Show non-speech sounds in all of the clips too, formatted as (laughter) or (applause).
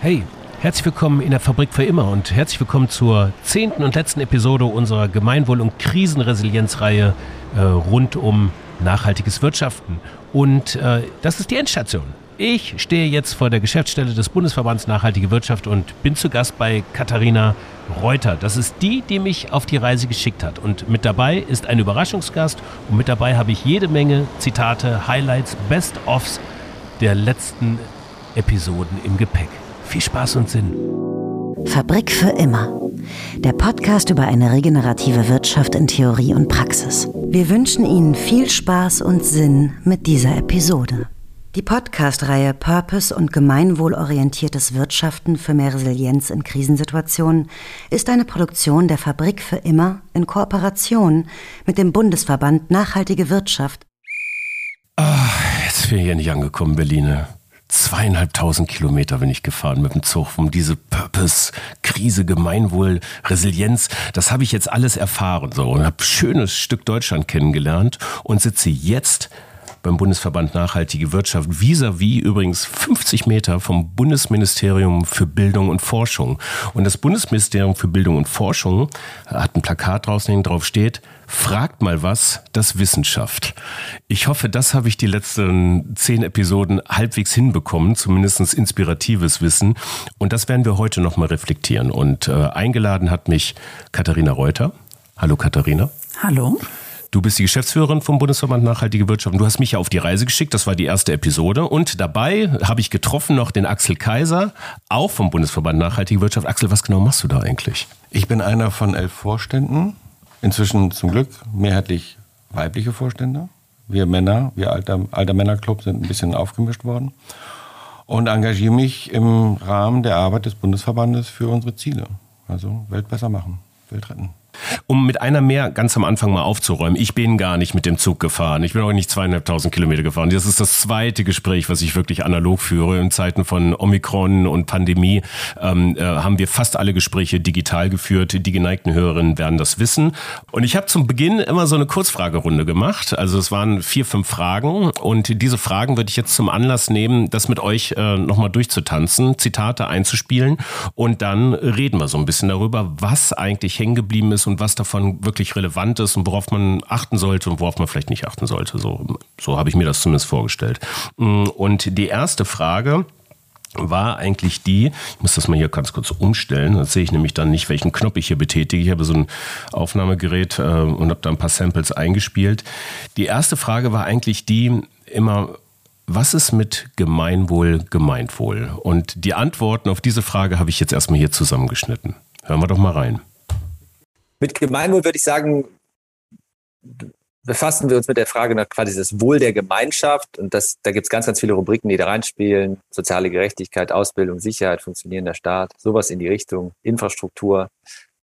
Hey, herzlich willkommen in der Fabrik für immer und herzlich willkommen zur zehnten und letzten Episode unserer Gemeinwohl- und Krisenresilienzreihe äh, rund um nachhaltiges Wirtschaften. Und äh, das ist die Endstation. Ich stehe jetzt vor der Geschäftsstelle des Bundesverbands Nachhaltige Wirtschaft und bin zu Gast bei Katharina Reuter. Das ist die, die mich auf die Reise geschickt hat. Und mit dabei ist ein Überraschungsgast und mit dabei habe ich jede Menge Zitate, Highlights, Best-ofs der letzten Episoden im Gepäck. Viel Spaß und Sinn. Fabrik für immer. Der Podcast über eine regenerative Wirtschaft in Theorie und Praxis. Wir wünschen Ihnen viel Spaß und Sinn mit dieser Episode. Die Podcast-Reihe Purpose und gemeinwohlorientiertes Wirtschaften für mehr Resilienz in Krisensituationen ist eine Produktion der Fabrik für immer in Kooperation mit dem Bundesverband Nachhaltige Wirtschaft. Ah, jetzt bin ich hier nicht angekommen, Berliner zweieinhalbtausend Kilometer bin ich gefahren mit dem Zug, um diese Purpose, Krise, Gemeinwohl, Resilienz, das habe ich jetzt alles erfahren so und habe schönes Stück Deutschland kennengelernt und sitze jetzt beim Bundesverband Nachhaltige Wirtschaft vis-à-vis -vis übrigens 50 Meter vom Bundesministerium für Bildung und Forschung. Und das Bundesministerium für Bildung und Forschung hat ein Plakat draußen, drauf steht, fragt mal was, das Wissenschaft. Ich hoffe, das habe ich die letzten zehn Episoden halbwegs hinbekommen, zumindest inspiratives Wissen. Und das werden wir heute nochmal reflektieren. Und äh, eingeladen hat mich Katharina Reuter. Hallo Katharina. Hallo. Du bist die Geschäftsführerin vom Bundesverband Nachhaltige Wirtschaft und du hast mich ja auf die Reise geschickt. Das war die erste Episode. Und dabei habe ich getroffen noch den Axel Kaiser, auch vom Bundesverband Nachhaltige Wirtschaft. Axel, was genau machst du da eigentlich? Ich bin einer von elf Vorständen. Inzwischen zum Glück mehrheitlich weibliche Vorstände. Wir Männer, wir alter, alter Männerclub sind ein bisschen aufgemischt worden. Und engagiere mich im Rahmen der Arbeit des Bundesverbandes für unsere Ziele. Also Welt besser machen, Welt retten. Um mit einer mehr ganz am Anfang mal aufzuräumen, ich bin gar nicht mit dem Zug gefahren. Ich bin auch nicht zweieinhalbtausend Kilometer gefahren. Das ist das zweite Gespräch, was ich wirklich analog führe. In Zeiten von Omikron und Pandemie ähm, äh, haben wir fast alle Gespräche digital geführt. Die geneigten Hörerinnen werden das wissen. Und ich habe zum Beginn immer so eine Kurzfragerunde gemacht. Also es waren vier, fünf Fragen. Und diese Fragen würde ich jetzt zum Anlass nehmen, das mit euch äh, nochmal durchzutanzen, Zitate einzuspielen. Und dann reden wir so ein bisschen darüber, was eigentlich hängen geblieben ist und was davon wirklich relevant ist und worauf man achten sollte und worauf man vielleicht nicht achten sollte. So, so habe ich mir das zumindest vorgestellt. Mm, und die erste Frage, war eigentlich die, ich muss das mal hier ganz kurz umstellen, dann sehe ich nämlich dann nicht, welchen Knopf ich hier betätige. Ich habe so ein Aufnahmegerät äh, und habe da ein paar Samples eingespielt. Die erste Frage war eigentlich die, immer, was ist mit Gemeinwohl, Gemeinwohl? Und die Antworten auf diese Frage habe ich jetzt erstmal hier zusammengeschnitten. Hören wir doch mal rein. Mit Gemeinwohl würde ich sagen, befassen wir uns mit der Frage nach quasi das Wohl der Gemeinschaft. Und das, da gibt es ganz, ganz viele Rubriken, die da reinspielen. Soziale Gerechtigkeit, Ausbildung, Sicherheit, funktionierender Staat, sowas in die Richtung, Infrastruktur.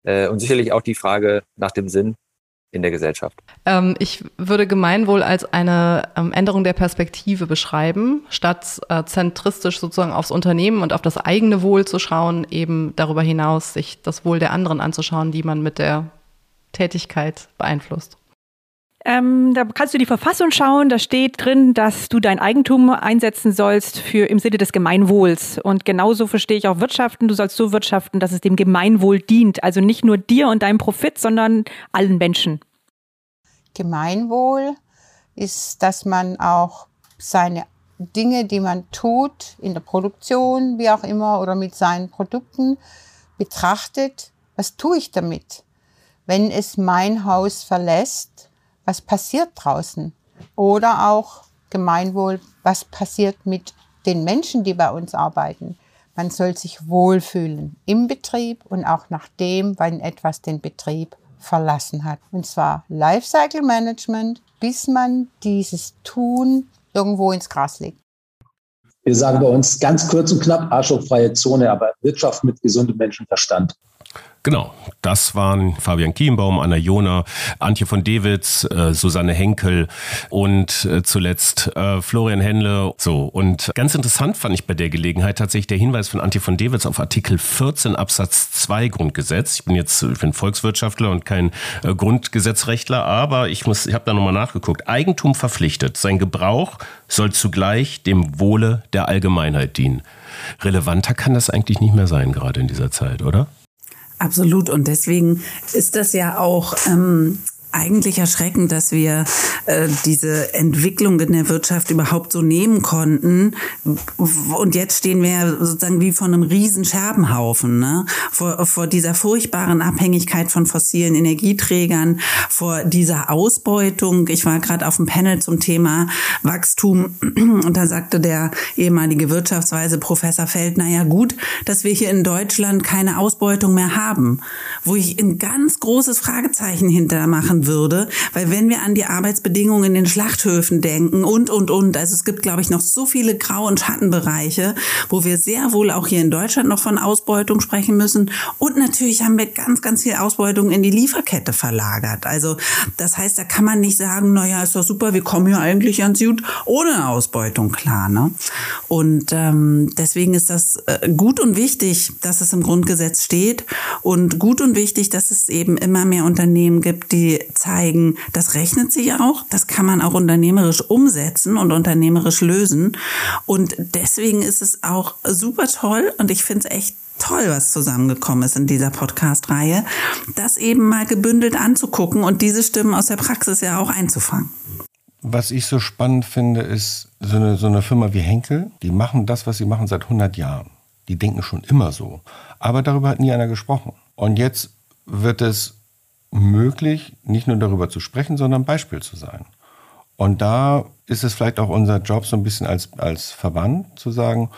Äh, und sicherlich auch die Frage nach dem Sinn in der Gesellschaft? Ähm, ich würde Gemeinwohl als eine ähm, Änderung der Perspektive beschreiben, statt äh, zentristisch sozusagen aufs Unternehmen und auf das eigene Wohl zu schauen, eben darüber hinaus sich das Wohl der anderen anzuschauen, die man mit der Tätigkeit beeinflusst. Ähm, da kannst du die Verfassung schauen, da steht drin, dass du dein Eigentum einsetzen sollst für im Sinne des Gemeinwohls. Und genauso verstehe ich auch Wirtschaften. Du sollst so wirtschaften, dass es dem Gemeinwohl dient. Also nicht nur dir und deinem Profit, sondern allen Menschen. Gemeinwohl ist, dass man auch seine Dinge, die man tut, in der Produktion, wie auch immer, oder mit seinen Produkten betrachtet, was tue ich damit? Wenn es mein Haus verlässt, was passiert draußen? Oder auch Gemeinwohl, was passiert mit den Menschen, die bei uns arbeiten? Man soll sich wohlfühlen im Betrieb und auch nach dem, wenn etwas den Betrieb verlassen hat. Und zwar Lifecycle Management, bis man dieses Tun irgendwo ins Gras legt. Wir sagen bei uns ganz kurz und knapp, arschlochfreie Zone, aber Wirtschaft mit gesundem Menschenverstand. Genau, das waren Fabian Kienbaum, Anna Jona, Antje von Dewitz, äh, Susanne Henkel und äh, zuletzt äh, Florian Henle. So, und ganz interessant fand ich bei der Gelegenheit tatsächlich der Hinweis von Antje von Dewitz auf Artikel 14 Absatz 2 Grundgesetz. Ich bin jetzt ich bin Volkswirtschaftler und kein äh, Grundgesetzrechtler, aber ich muss ich habe da nochmal nachgeguckt. Eigentum verpflichtet, sein Gebrauch soll zugleich dem Wohle der Allgemeinheit dienen. Relevanter kann das eigentlich nicht mehr sein, gerade in dieser Zeit, oder? Absolut. Und deswegen ist das ja auch ähm, eigentlich erschreckend, dass wir äh, diese Entwicklung in der Wirtschaft überhaupt so nehmen konnten. Und jetzt stehen wir sozusagen wie vor einem riesen Scherbenhaufen, ne? vor, vor dieser furchtbaren Abhängigkeit von fossilen Energieträgern, vor dieser Ausbeutung. Ich war gerade auf dem Panel zum Thema Wachstum und da sagte der ehemalige Wirtschaftsweise Professor Feldner, ja gut, dass wir hier in Deutschland keine Ausbeutung mehr haben, wo ich ein ganz großes Fragezeichen hinter machen würde, weil wenn wir an die Arbeitsbedingungen in den Schlachthöfen denken und, und, und, also es gibt, glaube ich, noch so viele Grau- und Schattenbereiche, wo wir sehr wohl auch hier in Deutschland noch von Ausbeutung sprechen müssen. Und natürlich haben wir ganz, ganz viel Ausbeutung in die Lieferkette verlagert. Also das heißt, da kann man nicht sagen, naja, ist doch super, wir kommen hier eigentlich ganz gut ohne Ausbeutung klar. Ne? Und ähm, deswegen ist das äh, gut und wichtig, dass es im Grundgesetz steht und gut und wichtig, dass es eben immer mehr Unternehmen gibt, die zeigen, das rechnet sich auch, das kann man auch unternehmerisch umsetzen und unternehmerisch lösen. Und deswegen ist es auch super toll und ich finde es echt toll, was zusammengekommen ist in dieser Podcast-Reihe, das eben mal gebündelt anzugucken und diese Stimmen aus der Praxis ja auch einzufangen. Was ich so spannend finde, ist so eine, so eine Firma wie Henkel, die machen das, was sie machen seit 100 Jahren. Die denken schon immer so. Aber darüber hat nie einer gesprochen. Und jetzt wird es möglich, nicht nur darüber zu sprechen, sondern Beispiel zu sein. Und da ist es vielleicht auch unser Job, so ein bisschen als, als Verband zu sagen,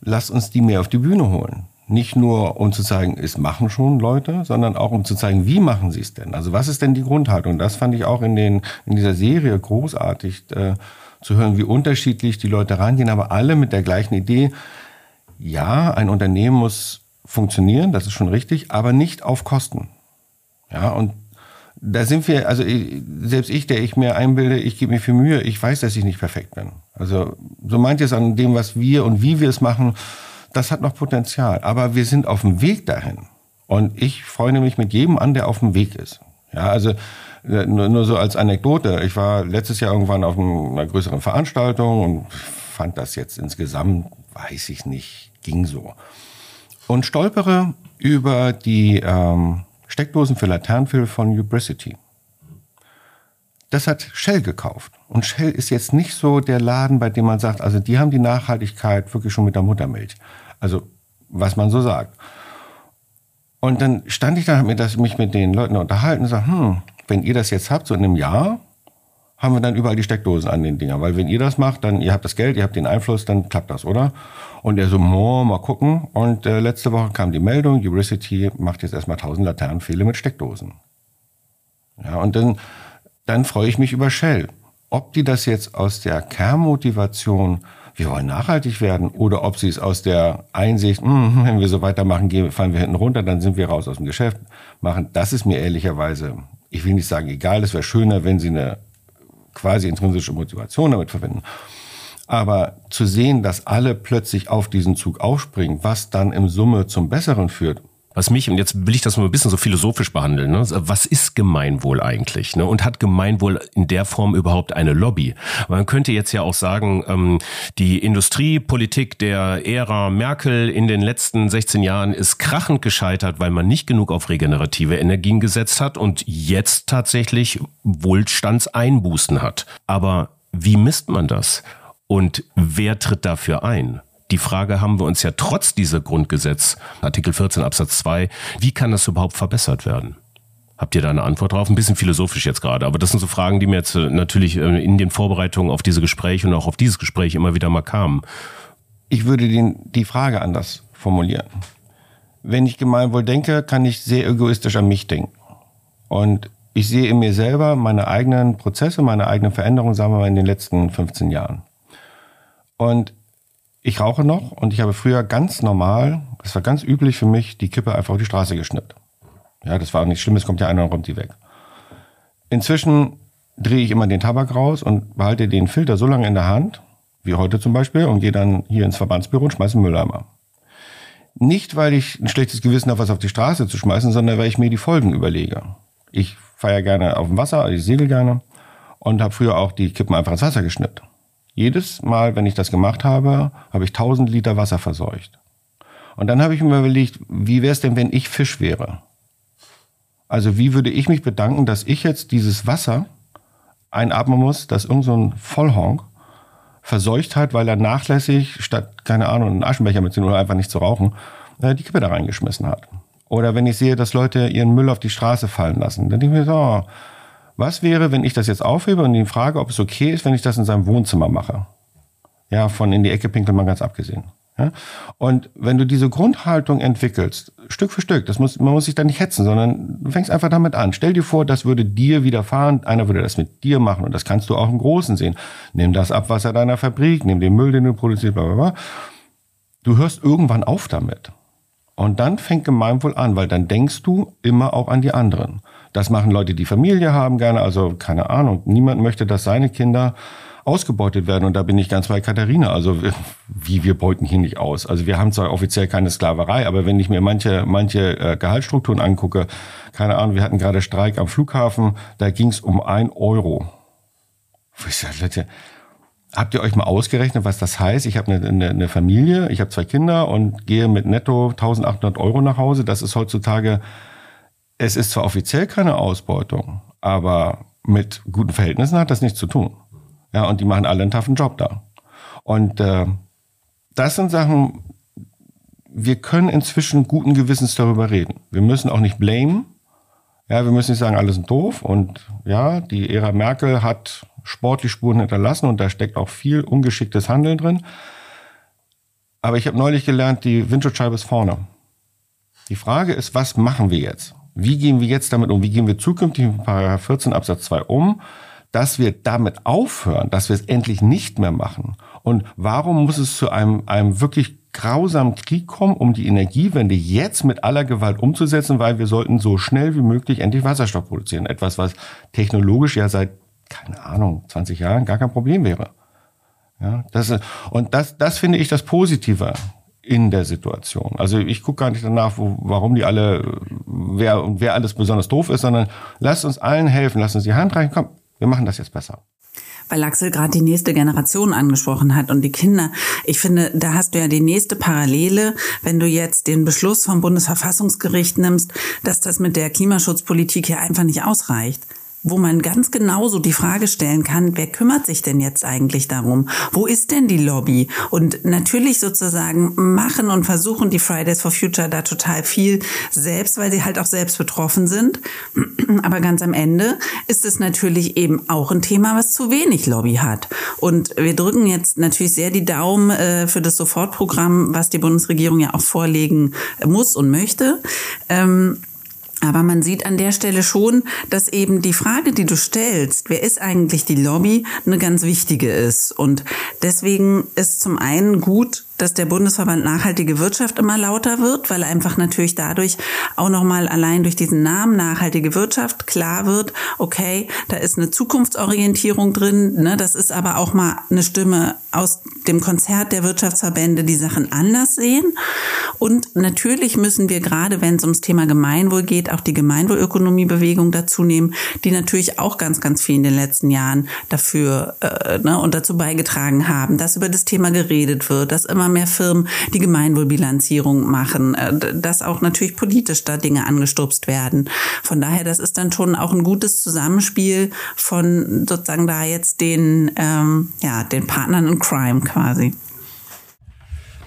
lasst uns die mehr auf die Bühne holen. Nicht nur, um zu zeigen, es machen schon Leute, sondern auch, um zu zeigen, wie machen sie es denn? Also was ist denn die Grundhaltung? Das fand ich auch in, den, in dieser Serie großartig äh, zu hören, wie unterschiedlich die Leute rangehen, aber alle mit der gleichen Idee. Ja, ein Unternehmen muss funktionieren, das ist schon richtig, aber nicht auf Kosten. Ja, und da sind wir, also ich, selbst ich, der ich mir einbilde, ich gebe mir viel Mühe, ich weiß, dass ich nicht perfekt bin. Also so meint ihr es an dem, was wir und wie wir es machen, das hat noch Potenzial. Aber wir sind auf dem Weg dahin. Und ich freue mich mit jedem an, der auf dem Weg ist. Ja, also äh, nur, nur so als Anekdote. Ich war letztes Jahr irgendwann auf einer größeren Veranstaltung und fand das jetzt insgesamt, weiß ich nicht, ging so. Und stolpere über die ähm, Steckdosen für Laternenfilm von Ubricity. Das hat Shell gekauft. Und Shell ist jetzt nicht so der Laden, bei dem man sagt, also die haben die Nachhaltigkeit wirklich schon mit der Muttermilch. Also, was man so sagt. Und dann stand ich da, habe mich mit den Leuten unterhalten und gesagt, hm, wenn ihr das jetzt habt, so in einem Jahr, haben wir dann überall die Steckdosen an den Dingern. Weil wenn ihr das macht, dann, ihr habt das Geld, ihr habt den Einfluss, dann klappt das, oder? Und er so, oh, mal gucken. Und äh, letzte Woche kam die Meldung, Euricity macht jetzt erstmal 1000 Laternenpfähle mit Steckdosen. Ja, und dann, dann freue ich mich über Shell. Ob die das jetzt aus der Kernmotivation, wir wollen nachhaltig werden, oder ob sie es aus der Einsicht, mh, wenn wir so weitermachen, gehen, fallen wir hinten runter, dann sind wir raus aus dem Geschäft, machen, das ist mir ehrlicherweise, ich will nicht sagen egal, es wäre schöner, wenn sie eine quasi intrinsische Motivation damit verwenden. Aber zu sehen, dass alle plötzlich auf diesen Zug aufspringen, was dann im Summe zum Besseren führt, was mich, und jetzt will ich das mal ein bisschen so philosophisch behandeln, ne? was ist Gemeinwohl eigentlich? Ne? Und hat Gemeinwohl in der Form überhaupt eine Lobby? Man könnte jetzt ja auch sagen, ähm, die Industriepolitik der Ära Merkel in den letzten 16 Jahren ist krachend gescheitert, weil man nicht genug auf regenerative Energien gesetzt hat und jetzt tatsächlich Wohlstandseinbußen hat. Aber wie misst man das? Und wer tritt dafür ein? Die Frage haben wir uns ja trotz dieser Grundgesetz, Artikel 14 Absatz 2, wie kann das überhaupt verbessert werden? Habt ihr da eine Antwort drauf? Ein bisschen philosophisch jetzt gerade, aber das sind so Fragen, die mir jetzt äh, natürlich äh, in den Vorbereitungen auf diese Gespräche und auch auf dieses Gespräch immer wieder mal kamen. Ich würde den, die Frage anders formulieren. Wenn ich Gemeinwohl denke, kann ich sehr egoistisch an mich denken. Und ich sehe in mir selber meine eigenen Prozesse, meine eigenen Veränderungen, sagen wir mal, in den letzten 15 Jahren. Und ich rauche noch und ich habe früher ganz normal, das war ganz üblich für mich, die Kippe einfach auf die Straße geschnippt. Ja, das war auch nicht schlimm, es kommt ja einer und räumt die weg. Inzwischen drehe ich immer den Tabak raus und behalte den Filter so lange in der Hand, wie heute zum Beispiel, und gehe dann hier ins Verbandsbüro und schmeiße einen Mülleimer. Nicht, weil ich ein schlechtes Gewissen habe, was auf die Straße zu schmeißen, sondern weil ich mir die Folgen überlege. Ich feiere gerne auf dem Wasser, ich segel gerne und habe früher auch die Kippen einfach ins Wasser geschnippt. Jedes Mal, wenn ich das gemacht habe, habe ich 1000 Liter Wasser verseucht. Und dann habe ich mir überlegt, wie wäre es denn, wenn ich Fisch wäre? Also wie würde ich mich bedanken, dass ich jetzt dieses Wasser einatmen muss, dass irgend so Vollhonk verseucht hat, weil er nachlässig, statt, keine Ahnung, einen Aschenbecher mitzunehmen oder einfach nicht zu rauchen, äh, die Kippe da reingeschmissen hat. Oder wenn ich sehe, dass Leute ihren Müll auf die Straße fallen lassen, dann denke ich mir so, oh, was wäre, wenn ich das jetzt aufhebe und ihn frage, ob es okay ist, wenn ich das in seinem Wohnzimmer mache? Ja, von in die Ecke pinkeln mal ganz abgesehen. Ja? Und wenn du diese Grundhaltung entwickelst, Stück für Stück, das muss, man muss sich da nicht hetzen, sondern du fängst einfach damit an. Stell dir vor, das würde dir widerfahren, einer würde das mit dir machen und das kannst du auch im Großen sehen. Nimm das Abwasser deiner Fabrik, nimm den Müll, den du produzierst, bla, bla, bla. Du hörst irgendwann auf damit. Und dann fängt Gemeinwohl an, weil dann denkst du immer auch an die anderen. Das machen Leute, die Familie haben gerne, also keine Ahnung. Niemand möchte, dass seine Kinder ausgebeutet werden. Und da bin ich ganz bei Katharina. Also wie wir beuten hier nicht aus. Also wir haben zwar offiziell keine Sklaverei, aber wenn ich mir manche, manche äh, Gehaltsstrukturen angucke, keine Ahnung, wir hatten gerade Streik am Flughafen, da ging es um ein Euro. Habt ihr euch mal ausgerechnet, was das heißt? Ich habe eine, eine, eine Familie, ich habe zwei Kinder und gehe mit netto 1800 Euro nach Hause. Das ist heutzutage, es ist zwar offiziell keine Ausbeutung, aber mit guten Verhältnissen hat das nichts zu tun. Ja, und die machen alle einen taffen Job da. Und äh, das sind Sachen, wir können inzwischen guten Gewissens darüber reden. Wir müssen auch nicht blamen. Ja, wir müssen nicht sagen, alle sind doof. Und ja, die Ära Merkel hat sportlich Spuren hinterlassen und da steckt auch viel ungeschicktes Handeln drin. Aber ich habe neulich gelernt, die Windschutzscheibe ist vorne. Die Frage ist, was machen wir jetzt? Wie gehen wir jetzt damit um? Wie gehen wir zukünftig mit 14 Absatz 2 um? dass wir damit aufhören, dass wir es endlich nicht mehr machen. Und warum muss es zu einem, einem wirklich grausamen Krieg kommen, um die Energiewende jetzt mit aller Gewalt umzusetzen, weil wir sollten so schnell wie möglich endlich Wasserstoff produzieren. Etwas, was technologisch ja seit, keine Ahnung, 20 Jahren gar kein Problem wäre. Ja, das, und das, das finde ich das Positive in der Situation. Also ich gucke gar nicht danach, wo, warum die alle, wer und wer alles besonders doof ist, sondern lasst uns allen helfen, lasst uns die Hand reichen, komm, wir machen das jetzt besser. Weil Axel gerade die nächste Generation angesprochen hat und die Kinder. Ich finde, da hast du ja die nächste Parallele, wenn du jetzt den Beschluss vom Bundesverfassungsgericht nimmst, dass das mit der Klimaschutzpolitik hier einfach nicht ausreicht wo man ganz genauso die Frage stellen kann, wer kümmert sich denn jetzt eigentlich darum? Wo ist denn die Lobby? Und natürlich sozusagen machen und versuchen die Fridays for Future da total viel selbst, weil sie halt auch selbst betroffen sind. (clears throat) Aber ganz am Ende ist es natürlich eben auch ein Thema, was zu wenig Lobby hat. Und wir drücken jetzt natürlich sehr die Daumen äh, für das Sofortprogramm, was die Bundesregierung ja auch vorlegen muss und möchte. Aber man sieht an der Stelle schon, dass eben die Frage, die du stellst, wer ist eigentlich die Lobby, eine ganz wichtige ist. Und deswegen ist zum einen gut, dass der Bundesverband Nachhaltige Wirtschaft immer lauter wird, weil einfach natürlich dadurch auch nochmal allein durch diesen Namen Nachhaltige Wirtschaft klar wird, okay, da ist eine Zukunftsorientierung drin, ne, das ist aber auch mal eine Stimme aus dem Konzert der Wirtschaftsverbände, die Sachen anders sehen. Und natürlich müssen wir gerade, wenn es ums Thema Gemeinwohl geht, auch die Gemeinwohlökonomiebewegung dazu nehmen, die natürlich auch ganz, ganz viel in den letzten Jahren dafür äh, ne, und dazu beigetragen haben, dass über das Thema geredet wird, dass immer immer mehr Firmen die Gemeinwohlbilanzierung machen, äh, dass auch natürlich politisch da Dinge angestupst werden. Von daher, das ist dann schon auch ein gutes Zusammenspiel von sozusagen da jetzt den, ähm, ja, den Partnern in Crime quasi.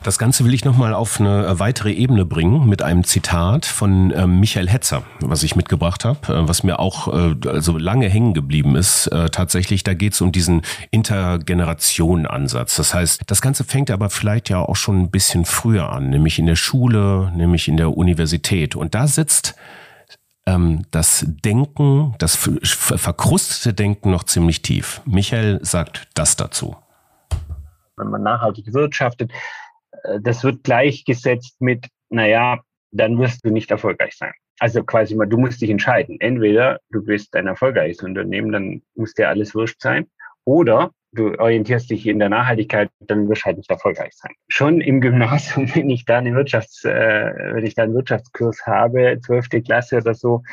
Das Ganze will ich nochmal auf eine weitere Ebene bringen mit einem Zitat von äh, Michael Hetzer, was ich mitgebracht habe, äh, was mir auch äh, also lange hängen geblieben ist. Äh, tatsächlich, da geht es um diesen Intergenerationen-Ansatz. Das heißt, das Ganze fängt aber vielleicht ja auch schon ein bisschen früher an, nämlich in der Schule, nämlich in der Universität. Und da sitzt ähm, das Denken, das verkrustete Denken noch ziemlich tief. Michael sagt das dazu. Wenn man nachhaltig wirtschaftet, äh, das wird gleichgesetzt mit, naja, dann wirst du nicht erfolgreich sein. Also quasi mal, du musst dich entscheiden. Entweder du bist ein erfolgreiches Unternehmen, dann muss dir alles wurscht sein, oder du orientierst dich in der Nachhaltigkeit, dann wirst du halt nicht erfolgreich sein. Schon im Gymnasium, (laughs) wenn ich da einen Wirtschafts, äh, wenn ich da einen Wirtschaftskurs habe, zwölfte Klasse oder so,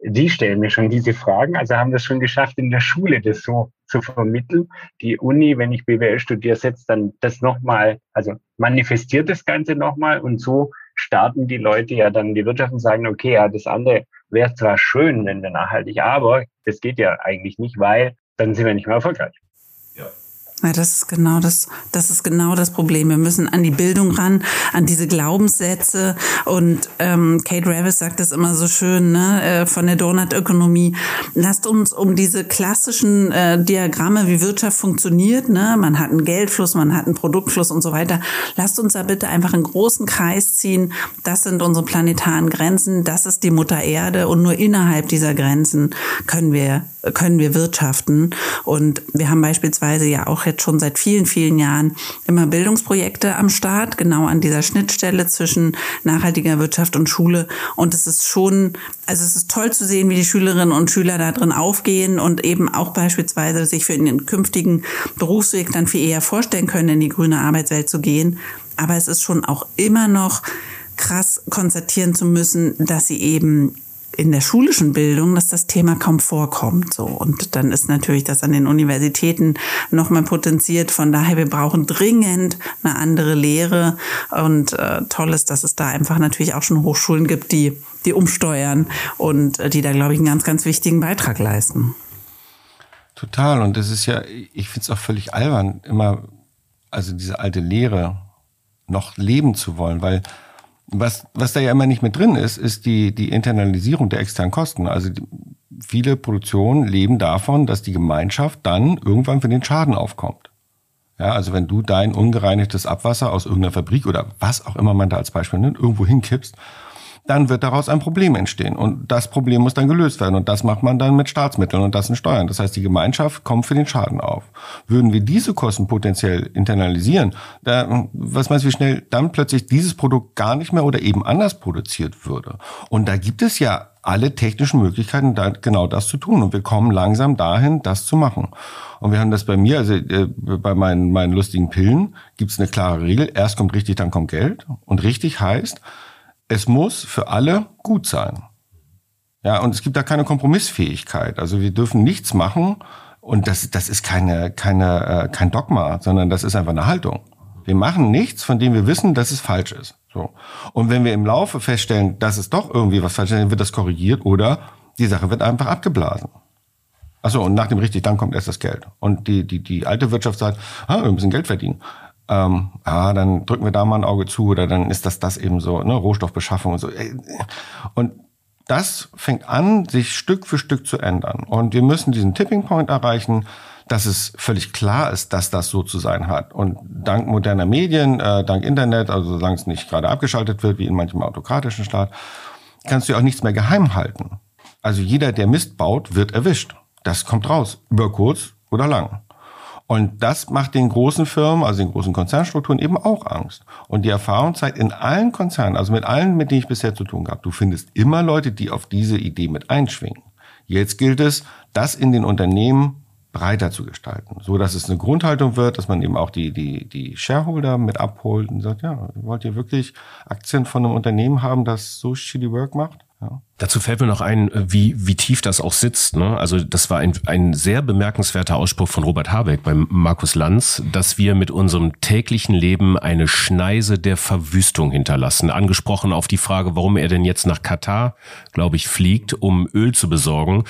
die stellen mir schon diese Fragen, also haben das schon geschafft, in der Schule das so zu vermitteln. Die Uni, wenn ich BWL studiere, setzt dann das nochmal, also manifestiert das Ganze nochmal und so starten die Leute ja dann die Wirtschaft und sagen, okay, ja, das andere wäre zwar schön, wenn wir nachhaltig, aber das geht ja eigentlich nicht, weil dann sind wir nicht mehr erfolgreich. Ja, das ist genau das, das ist genau das Problem. Wir müssen an die Bildung ran, an diese Glaubenssätze. Und ähm, Kate Ravis sagt das immer so schön, ne, äh, von der Donutökonomie. Lasst uns um diese klassischen äh, Diagramme, wie Wirtschaft funktioniert, ne, man hat einen Geldfluss, man hat einen Produktfluss und so weiter. Lasst uns da bitte einfach einen großen Kreis ziehen. Das sind unsere planetaren Grenzen, das ist die Mutter Erde und nur innerhalb dieser Grenzen können wir können wir wirtschaften. Und wir haben beispielsweise ja auch jetzt schon seit vielen, vielen Jahren immer Bildungsprojekte am Start, genau an dieser Schnittstelle zwischen nachhaltiger Wirtschaft und Schule. Und es ist schon, also es ist toll zu sehen, wie die Schülerinnen und Schüler da drin aufgehen und eben auch beispielsweise sich für den künftigen Berufsweg dann viel eher vorstellen können, in die grüne Arbeitswelt zu gehen. Aber es ist schon auch immer noch krass konstatieren zu müssen, dass sie eben in der schulischen Bildung, dass das Thema kaum vorkommt. So und dann ist natürlich das an den Universitäten nochmal potenziert. Von daher, wir brauchen dringend eine andere Lehre und äh, toll ist, dass es da einfach natürlich auch schon Hochschulen gibt, die die umsteuern und äh, die da glaube ich einen ganz ganz wichtigen Beitrag leisten. Total und das ist ja, ich finde es auch völlig albern, immer also diese alte Lehre noch leben zu wollen, weil was, was da ja immer nicht mit drin ist, ist die, die Internalisierung der externen Kosten. Also die, viele Produktionen leben davon, dass die Gemeinschaft dann irgendwann für den Schaden aufkommt. Ja, also wenn du dein ungereinigtes Abwasser aus irgendeiner Fabrik oder was auch immer man da als Beispiel nimmt, irgendwo hinkippst, dann wird daraus ein Problem entstehen. Und das Problem muss dann gelöst werden. Und das macht man dann mit Staatsmitteln und das sind Steuern. Das heißt, die Gemeinschaft kommt für den Schaden auf. Würden wir diese Kosten potenziell internalisieren, da, was meinst du, wie schnell dann plötzlich dieses Produkt gar nicht mehr oder eben anders produziert würde? Und da gibt es ja alle technischen Möglichkeiten, da genau das zu tun. Und wir kommen langsam dahin, das zu machen. Und wir haben das bei mir, also äh, bei meinen, meinen lustigen Pillen, gibt es eine klare Regel. Erst kommt richtig, dann kommt Geld. Und richtig heißt, es muss für alle gut sein. Ja, und es gibt da keine Kompromissfähigkeit. Also wir dürfen nichts machen und das, das ist keine, keine, äh, kein Dogma, sondern das ist einfach eine Haltung. Wir machen nichts, von dem wir wissen, dass es falsch ist. So. Und wenn wir im Laufe feststellen, dass es doch irgendwie was falsch ist, dann wird das korrigiert oder die Sache wird einfach abgeblasen. Achso, und nach dem richtig, dann kommt erst das Geld. Und die, die, die alte Wirtschaft sagt, ah, wir müssen Geld verdienen ähm, ah, dann drücken wir da mal ein Auge zu oder dann ist das das eben so, ne, Rohstoffbeschaffung und so. Und das fängt an, sich Stück für Stück zu ändern. Und wir müssen diesen Tipping Point erreichen, dass es völlig klar ist, dass das so zu sein hat. Und dank moderner Medien, äh, dank Internet, also solange es nicht gerade abgeschaltet wird, wie in manchem autokratischen Staat, kannst du ja auch nichts mehr geheim halten. Also jeder, der Mist baut, wird erwischt. Das kommt raus, über kurz oder lang. Und das macht den großen Firmen, also den großen Konzernstrukturen eben auch Angst. Und die Erfahrung zeigt in allen Konzernen, also mit allen, mit denen ich bisher zu tun gehabt, du findest immer Leute, die auf diese Idee mit einschwingen. Jetzt gilt es, das in den Unternehmen breiter zu gestalten, so dass es eine Grundhaltung wird, dass man eben auch die die die Shareholder mit abholt und sagt, ja, wollt ihr wirklich Aktien von einem Unternehmen haben, das so shitty work macht? Ja. Dazu fällt mir noch ein, äh, wie, wie tief das auch sitzt. Ne? Also das war ein, ein sehr bemerkenswerter Ausspruch von Robert Habeck beim Markus Lanz, dass wir mit unserem täglichen Leben eine Schneise der Verwüstung hinterlassen. Angesprochen auf die Frage, warum er denn jetzt nach Katar, glaube ich, fliegt, um Öl zu besorgen,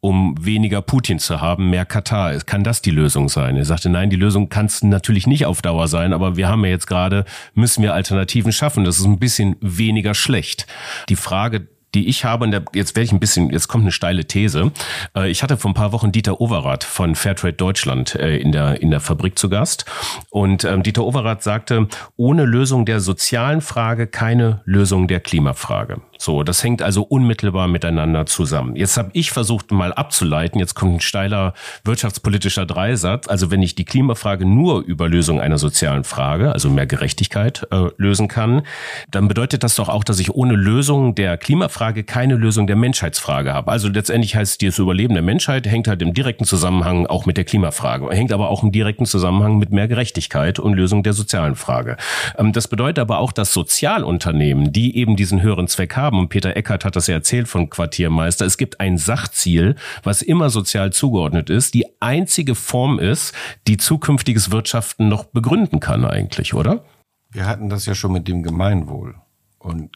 um weniger Putin zu haben, mehr Katar. Kann das die Lösung sein? Er sagte, nein, die Lösung kann es natürlich nicht auf Dauer sein, aber wir haben ja jetzt gerade, müssen wir Alternativen schaffen. Das ist ein bisschen weniger schlecht. Die Frage, die ich habe, und jetzt werde ich ein bisschen, jetzt kommt eine steile These. Äh, ich hatte vor ein paar Wochen Dieter Overath von Fairtrade Deutschland äh, in der, in der Fabrik zu Gast. Und ähm, Dieter Overath sagte, ohne Lösung der sozialen Frage keine Lösung der Klimafrage. So, das hängt also unmittelbar miteinander zusammen. Jetzt habe ich versucht mal abzuleiten, jetzt kommt ein steiler wirtschaftspolitischer Dreisatz. Also wenn ich die Klimafrage nur über Lösung einer sozialen Frage, also mehr Gerechtigkeit, äh, lösen kann, dann bedeutet das doch auch, dass ich ohne Lösung der Klimafrage Sozialfrage keine Lösung der Menschheitsfrage habe. Also letztendlich heißt das Überleben der Menschheit hängt halt im direkten Zusammenhang auch mit der Klimafrage, hängt aber auch im direkten Zusammenhang mit mehr Gerechtigkeit und Lösung der sozialen Frage. Ähm, das bedeutet aber auch, dass Sozialunternehmen, die eben diesen höheren Zweck haben, und Peter Eckert hat das ja erzählt von Quartiermeister, es gibt ein Sachziel, was immer sozial zugeordnet ist, die einzige Form ist, die zukünftiges Wirtschaften noch begründen kann eigentlich, oder? Wir hatten das ja schon mit dem Gemeinwohl. Und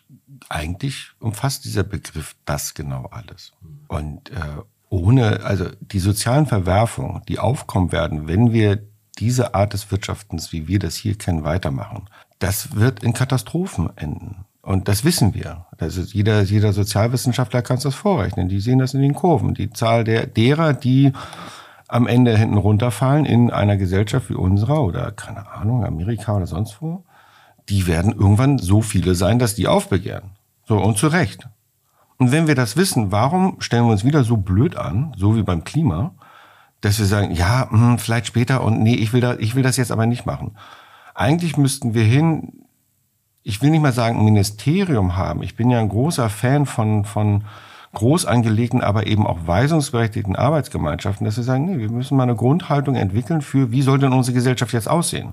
eigentlich umfasst dieser Begriff das genau alles. Und äh, ohne, also die sozialen Verwerfungen, die aufkommen werden, wenn wir diese Art des Wirtschaftens, wie wir das hier kennen, weitermachen, das wird in Katastrophen enden. Und das wissen wir. Ist jeder, jeder Sozialwissenschaftler kann das vorrechnen. Die sehen das in den Kurven. Die Zahl der, derer, die am Ende hinten runterfallen in einer Gesellschaft wie unserer oder keine Ahnung, Amerika oder sonst wo, die werden irgendwann so viele sein, dass die aufbegehren. So, und zu Recht. Und wenn wir das wissen, warum stellen wir uns wieder so blöd an, so wie beim Klima, dass wir sagen, ja, mh, hm, vielleicht später und nee, ich will, da, ich will das jetzt aber nicht machen. Eigentlich müssten wir hin, ich will nicht mal sagen, ein Ministerium haben. Ich bin ja ein großer Fan von, von groß angelegten, aber eben auch weisungsberechtigten Arbeitsgemeinschaften, dass wir sagen, nee, wir müssen mal eine Grundhaltung entwickeln für, wie soll denn unsere Gesellschaft jetzt aussehen?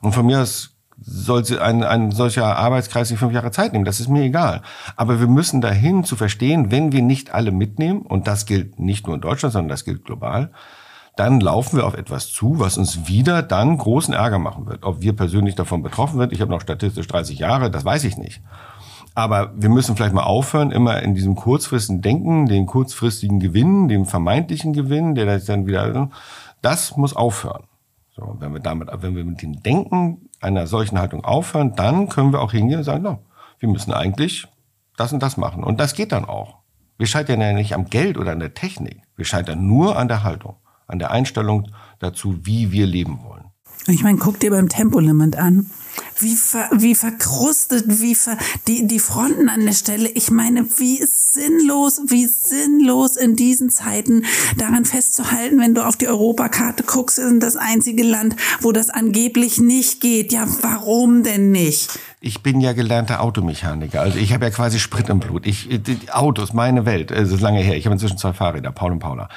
Und von mir aus soll ein, ein solcher Arbeitskreis sich fünf Jahre Zeit nehmen. Das ist mir egal. Aber wir müssen dahin zu verstehen, wenn wir nicht alle mitnehmen, und das gilt nicht nur in Deutschland, sondern das gilt global, dann laufen wir auf etwas zu, was uns wieder dann großen Ärger machen wird. Ob wir persönlich davon betroffen sind, ich habe noch statistisch 30 Jahre, das weiß ich nicht. Aber wir müssen vielleicht mal aufhören, immer in diesem kurzfristigen Denken, den kurzfristigen Gewinn, dem vermeintlichen Gewinn, der das dann wieder, das muss aufhören. So, wenn wir damit, wenn wir mit dem Denken einer solchen Haltung aufhören, dann können wir auch hingehen und sagen, no, wir müssen eigentlich das und das machen. Und das geht dann auch. Wir scheitern ja nicht am Geld oder an der Technik. Wir scheitern nur an der Haltung an der Einstellung dazu, wie wir leben wollen. Ich meine, guck dir beim Tempolimit an. Wie, ver, wie verkrustet, wie ver, die, die Fronten an der Stelle. Ich meine, wie sinnlos, wie sinnlos in diesen Zeiten daran festzuhalten, wenn du auf die Europakarte guckst, ist das einzige Land, wo das angeblich nicht geht. Ja, warum denn nicht? Ich bin ja gelernter Automechaniker. Also ich habe ja quasi Sprit im Blut. Ich, Autos, meine Welt. Es ist lange her. Ich habe inzwischen zwei Fahrräder, Paul und Paula.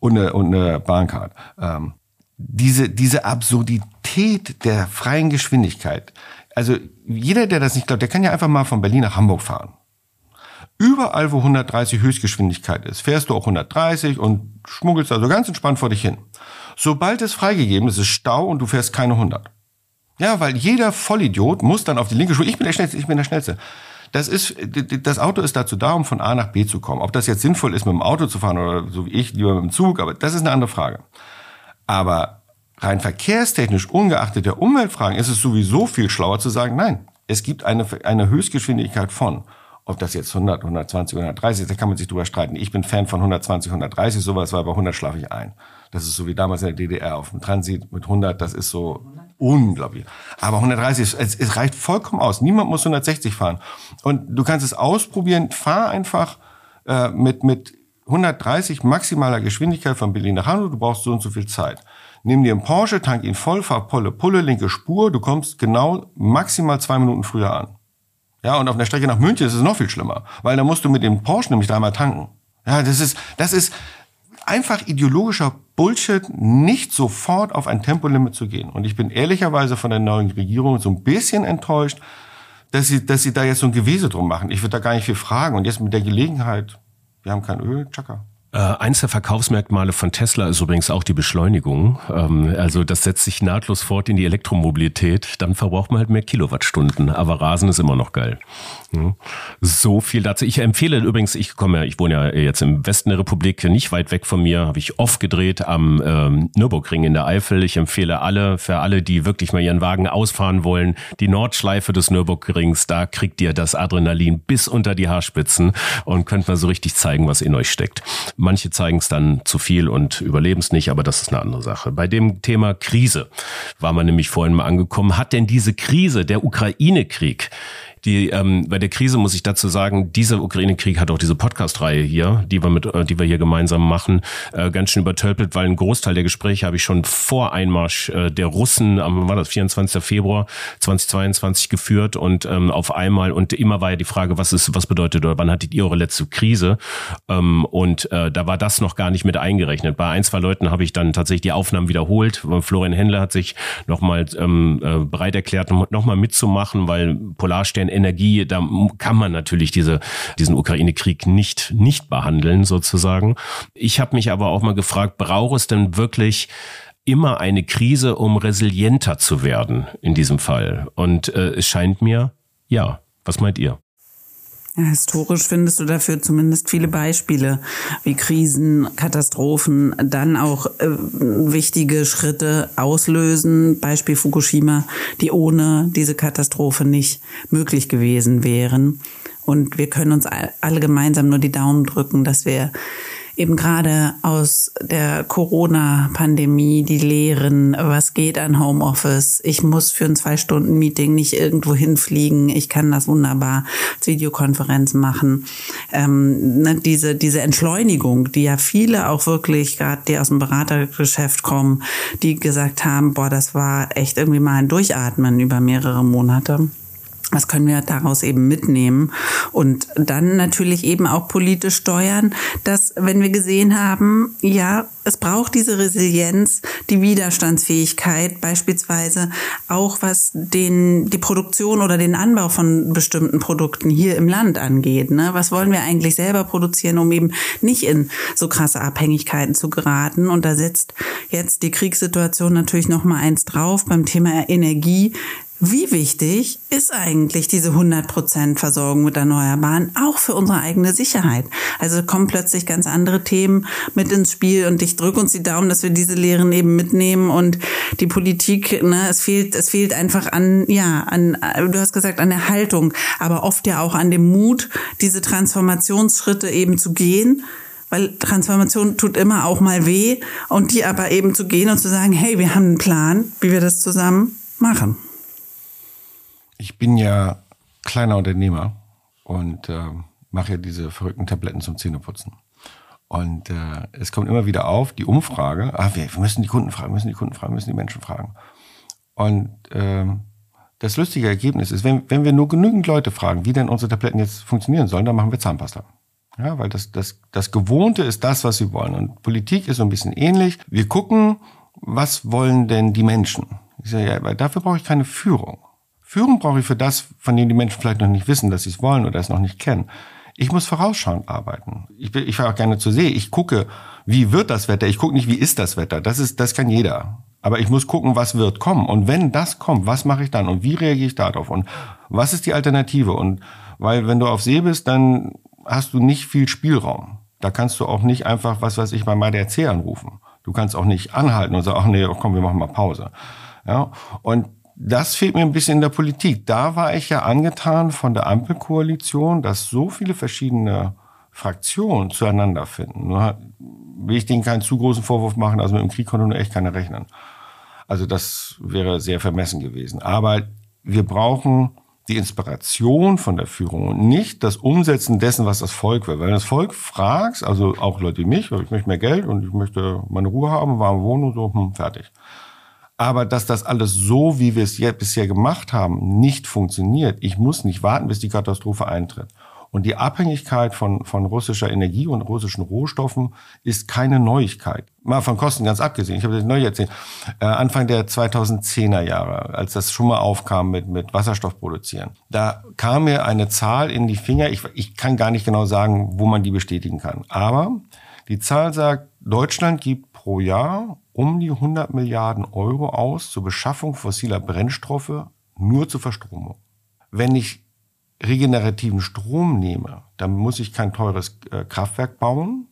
Und eine, und eine Bahncard. Ähm, diese, diese Absurdität der freien Geschwindigkeit. Also jeder, der das nicht glaubt, der kann ja einfach mal von Berlin nach Hamburg fahren. Überall, wo 130 Höchstgeschwindigkeit ist, fährst du auch 130 und schmuggelst also ganz entspannt vor dich hin. Sobald es freigegeben ist, ist Stau und du fährst keine 100. Ja, weil jeder Vollidiot muss dann auf die linke Spur. Ich bin der Schnellste, ich bin der Schnellste. Das ist, das Auto ist dazu da, um von A nach B zu kommen. Ob das jetzt sinnvoll ist, mit dem Auto zu fahren oder so wie ich, lieber mit dem Zug, aber das ist eine andere Frage. Aber rein verkehrstechnisch, ungeachtet der Umweltfragen, ist es sowieso viel schlauer zu sagen, nein, es gibt eine, eine Höchstgeschwindigkeit von. Ob das jetzt 100, 120, 130 ist, da kann man sich drüber streiten. Ich bin Fan von 120, 130, sowas war bei 100 schlafe ich ein. Das ist so wie damals in der DDR auf dem Transit mit 100, das ist so unglaublich. Aber 130, es, es reicht vollkommen aus. Niemand muss 160 fahren. Und du kannst es ausprobieren, fahr einfach äh, mit, mit 130 maximaler Geschwindigkeit von Berlin nach Hannover, du brauchst so und so viel Zeit. Nimm dir einen Porsche, tank ihn voll, fahr Pulle, Pulle, linke Spur, du kommst genau maximal zwei Minuten früher an. Ja, und auf der Strecke nach München ist es noch viel schlimmer, weil da musst du mit dem Porsche nämlich dreimal tanken. Ja, das ist, das ist einfach ideologischer Bullshit, nicht sofort auf ein Tempolimit zu gehen. Und ich bin ehrlicherweise von der neuen Regierung so ein bisschen enttäuscht, dass sie, dass sie da jetzt so ein Gewese drum machen. Ich würde da gar nicht viel fragen. Und jetzt mit der Gelegenheit, wir haben kein Öl, tschakka. Äh, eins der Verkaufsmerkmale von Tesla ist übrigens auch die Beschleunigung. Ähm, also das setzt sich nahtlos fort in die Elektromobilität. Dann verbraucht man halt mehr Kilowattstunden. Aber Rasen ist immer noch geil. So viel dazu. Ich empfehle übrigens, ich komme ja, ich wohne ja jetzt im Westen der Republik, nicht weit weg von mir, habe ich oft gedreht am ähm, Nürburgring in der Eifel. Ich empfehle alle, für alle, die wirklich mal ihren Wagen ausfahren wollen, die Nordschleife des Nürburgrings, da kriegt ihr das Adrenalin bis unter die Haarspitzen und könnt mal so richtig zeigen, was in euch steckt. Manche zeigen es dann zu viel und überleben es nicht, aber das ist eine andere Sache. Bei dem Thema Krise war man nämlich vorhin mal angekommen. Hat denn diese Krise, der Ukraine-Krieg, Die, ähm, bei der Krise muss ich dazu sagen, dieser Ukraine-Krieg hat auch diese Podcast-Reihe hier, die wir mit, äh, die wir hier gemeinsam machen, äh, ganz schön übertölpelt, weil ein Großteil der Gespräche habe ich schon vor Einmarsch äh, der Russen am war das 24. Februar 2022 geführt und ähm, auf einmal und immer war ja die Frage, was ist, was bedeutet oder wann hattet ihr eure letzte Krise? Ähm, und äh, da war das noch gar nicht mit eingerechnet. Bei ein, zwei Leuten habe ich dann tatsächlich die Aufnahmen wiederholt. Florian Händler hat sich nochmal ähm, äh, bereit erklärt, nochmal mitzumachen, weil Polarstern Energie, da kann man natürlich diese, diesen Ukraine-Krieg nicht, nicht behandeln sozusagen. Ich habe mich aber auch mal gefragt, braucht es denn wirklich immer eine Krise, um resilienter zu werden in diesem Fall? Und äh, es scheint mir, ja. Was meint ihr? Ja, historisch findest du dafür zumindest viele Beispiele, wie Krisen, Katastrophen dann auch äh, wichtige Schritte auslösen. Beispiel Fukushima, die ohne diese Katastrophe nicht möglich gewesen wären. Und wir können uns alle gemeinsam nur die Daumen drücken, dass wir eben gerade aus der Corona-Pandemie die Lehren, was geht an Homeoffice. Ich muss für ein zwei Stunden Meeting nicht irgendwo hinfliegen. Ich kann das wunderbar als Videokonferenz machen. Ähm, ne, diese, diese Entschleunigung, die ja viele auch wirklich, gerade die aus dem Beratergeschäft kommen, die gesagt haben, boah, das war echt irgendwie mal ein Durchatmen über mehrere Monate. Was können wir daraus eben mitnehmen? Und dann natürlich eben auch politisch steuern, dass wenn wir gesehen haben, ja, es braucht diese Resilienz, die Widerstandsfähigkeit, beispielsweise auch was den, die Produktion oder den Anbau von bestimmten Produkten hier im Land angeht. Ne? Was wollen wir eigentlich selber produzieren, um eben nicht in so krasse Abhängigkeiten zu geraten? Und da setzt jetzt die Kriegssituation natürlich noch mal eins drauf beim Thema Energie wie wichtig ist eigentlich diese 100% Versorgung mit Erneuerbaren auch für unsere eigene Sicherheit? Also kommen plötzlich ganz andere Themen mit ins Spiel und ich drücke uns die Daumen, dass wir diese Lehren eben mitnehmen und die Politik, ne, es fehlt, es fehlt einfach an, ja, an, du hast gesagt, an der Haltung, aber oft ja auch an dem Mut, diese Transformationsschritte eben zu gehen weil Transformation tut immer auch mal weh und die aber eben zu gehen und zu sagen, hey, wir haben einen Plan, wie wir das zusammen machen ich bin ja kleiner Unternehmer und äh, mache ja diese verrückten Tabletten zum Zähneputzen. Und äh, es kommt immer wieder auf, die Umfrage, ah, wir, wir müssen die Kunden fragen, müssen die Kunden fragen, müssen die Menschen fragen. Und äh, das lustige Ergebnis ist, wenn, wenn wir nur genügend Leute fragen, wie denn unsere Tabletten jetzt funktionieren sollen, dann machen wir Zahnpasta. Ja, weil das, das, das Gewohnte ist das, was sie wollen. Und Politik ist so ein bisschen ähnlich. Wir gucken, was wollen denn die Menschen? Ich sage, ja, weil dafür brauche ich keine Führung. Führung brauche ich für das, von dem die Menschen vielleicht noch nicht wissen, dass sie es wollen oder es noch nicht kennen. Ich muss vorausschauend arbeiten. Ich, ich fahre auch gerne zur See. Ich gucke, wie wird das Wetter? Ich gucke nicht, wie ist das Wetter. Das ist, das kann jeder. Aber ich muss gucken, was wird kommen. Und wenn das kommt, was mache ich dann? Und wie reagiere ich darauf? Und was ist die Alternative? Und weil, wenn du auf See bist, dann hast du nicht viel Spielraum. Da kannst du auch nicht einfach, was weiß ich, beim ADAC anrufen. Du kannst auch nicht anhalten und sagen, ach nee, komm, wir machen mal Pause. Ja. Und das fehlt mir ein bisschen in der Politik. Da war ich ja angetan von der Ampelkoalition, dass so viele verschiedene Fraktionen zueinander finden. Nur will ich denen keinen zu großen Vorwurf machen, also mit dem Krieg konnte nur echt keiner rechnen. Also das wäre sehr vermessen gewesen. Aber wir brauchen die Inspiration von der Führung und nicht das Umsetzen dessen, was das Volk will. Wenn das Volk fragt, also auch Leute wie mich, ich möchte mehr Geld und ich möchte meine Ruhe haben, warme Wohnung, so, hm, fertig. Aber dass das alles so, wie wir es bisher gemacht haben, nicht funktioniert, ich muss nicht warten, bis die Katastrophe eintritt. Und die Abhängigkeit von, von russischer Energie und russischen Rohstoffen ist keine Neuigkeit. Mal von Kosten ganz abgesehen. Ich habe das neu erzählt. Äh, Anfang der 2010er Jahre, als das schon mal aufkam mit, mit Wasserstoff produzieren, da kam mir eine Zahl in die Finger. Ich, ich kann gar nicht genau sagen, wo man die bestätigen kann. Aber die Zahl sagt, Deutschland gibt pro Jahr um die 100 Milliarden Euro aus zur Beschaffung fossiler Brennstoffe nur zur Verstromung. Wenn ich regenerativen Strom nehme, dann muss ich kein teures äh, Kraftwerk bauen,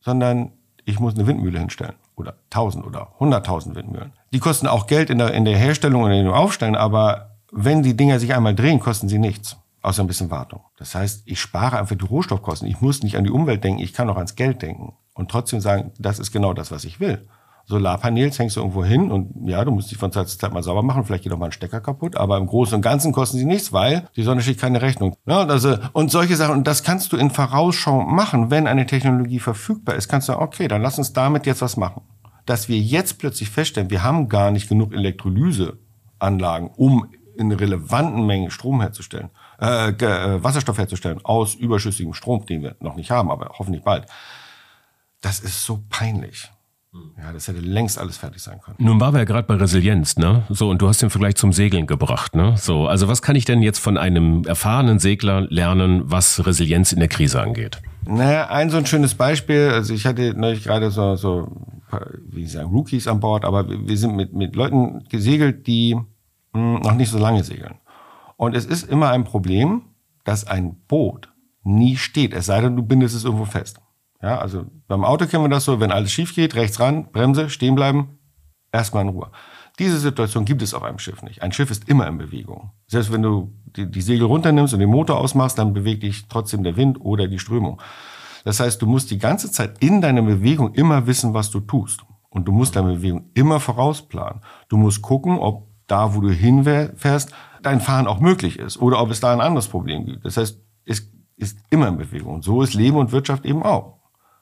sondern ich muss eine Windmühle hinstellen oder 1000 oder 100.000 Windmühlen. Die kosten auch Geld in der, in der Herstellung und in dem Aufstellen, aber wenn die Dinger sich einmal drehen, kosten sie nichts, außer ein bisschen Wartung. Das heißt, ich spare einfach die Rohstoffkosten. Ich muss nicht an die Umwelt denken, ich kann auch ans Geld denken und trotzdem sagen, das ist genau das, was ich will Solarpanels hängst du irgendwo hin und ja, du musst die von Zeit zu Zeit mal sauber machen, vielleicht geht auch mal ein Stecker kaputt, aber im Großen und Ganzen kosten sie nichts, weil die Sonne schickt keine Rechnung. Ja, also, und solche Sachen, und das kannst du in Vorausschau machen, wenn eine Technologie verfügbar ist, kannst du sagen, okay, dann lass uns damit jetzt was machen. Dass wir jetzt plötzlich feststellen, wir haben gar nicht genug Elektrolyseanlagen, um in relevanten Mengen Strom herzustellen, äh, äh, Wasserstoff herzustellen aus überschüssigem Strom, den wir noch nicht haben, aber hoffentlich bald. Das ist so peinlich. Ja, das hätte längst alles fertig sein können. Nun waren wir ja gerade bei Resilienz, ne? So, und du hast den Vergleich zum Segeln gebracht, ne? So, also was kann ich denn jetzt von einem erfahrenen Segler lernen, was Resilienz in der Krise angeht? Naja, ein so ein schönes Beispiel, also ich hatte neulich gerade so, so wie ich sagen, Rookies an Bord, aber wir sind mit, mit Leuten gesegelt, die mh, hm, noch nicht so lange segeln. Und es ist immer ein Problem, dass ein Boot nie steht, es sei denn, du bindest es irgendwo fest. Ja, also beim Auto kennen wir das so, wenn alles schief geht, rechts ran, Bremse, stehen bleiben, erstmal in Ruhe. Diese Situation gibt es auf einem Schiff nicht. Ein Schiff ist immer in Bewegung. Selbst wenn du die, die Segel runternimmst und den Motor ausmachst, dann bewegt dich trotzdem der Wind oder die Strömung. Das heißt, du musst die ganze Zeit in deiner Bewegung immer wissen, was du tust. Und du musst deine Bewegung immer vorausplanen. Du musst gucken, ob da, wo du hinfährst, dein Fahren auch möglich ist oder ob es da ein anderes Problem gibt. Das heißt, es ist immer in Bewegung. Und so ist Leben und Wirtschaft eben auch.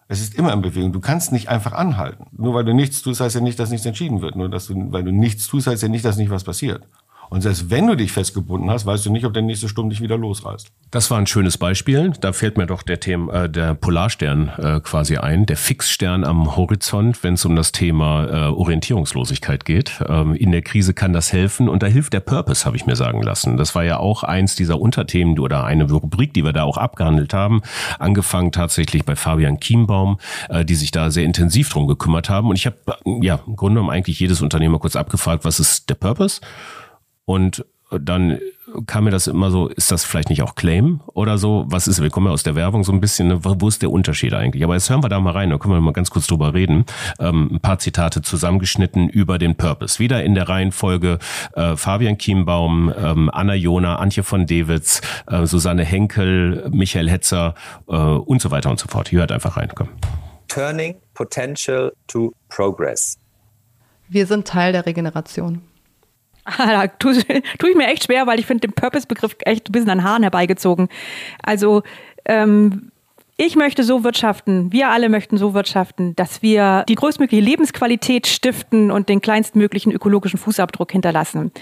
Es ist immer in Bewegung. Du kannst nicht einfach anhalten. Nur weil du nichts tust, heißt ja nicht, dass nichts entschieden wird. Nur dass du, weil du nichts tust, heißt ja nicht, dass nicht was passiert. Und selbst wenn du dich festgebunden hast, weißt du nicht, ob der nächste Sturm dich wieder losreißt. Das war ein schönes Beispiel. Da fällt mir doch der Thema, äh, der Polarstern äh, quasi ein, der Fixstern am Horizont, wenn es um das Thema äh, Orientierungslosigkeit geht. Ähm, in der Krise kann das helfen und da hilft der Purpose, habe ich mir sagen lassen. Das war ja auch eins dieser Unterthemen oder eine Rubrik, die wir da auch abgehandelt haben. Angefangen tatsächlich bei Fabian Kienbaum, äh, die sich da sehr intensiv drum gekümmert haben. Und ich habe ja im Grunde genommen eigentlich jedes Unternehmer kurz abgefragt, was ist der Purpose? Und dann kam mir das immer so, ist das vielleicht nicht auch Claim oder so? Was ist, wir kommen ja aus der Werbung so ein bisschen, ne? wo ist der Unterschied eigentlich? Aber jetzt hören wir da mal rein, da können wir mal ganz kurz drüber reden. Ähm, ein paar Zitate zusammengeschnitten über den Purpose. Wieder in der Reihenfolge äh, Fabian Kiembaum, ähm, Anna Jona, Antje von Dewitz, äh, Susanne Henkel, Michael Hetzer äh, und so weiter und so fort. Hier hört einfach rein, komm. Turning Potential to Progress. Wir sind Teil der Regeneration. Da tue, (laughs) tue ich mir echt schwer, weil ich finde den Purpose-Begriff echt ein bisschen an Haaren herbeigezogen. Also ähm, ich möchte so wirtschaften, wir alle möchten so wirtschaften, dass wir die größtmögliche Lebensqualität stiften und den kleinstmöglichen ökologischen Fußabdruck hinterlassen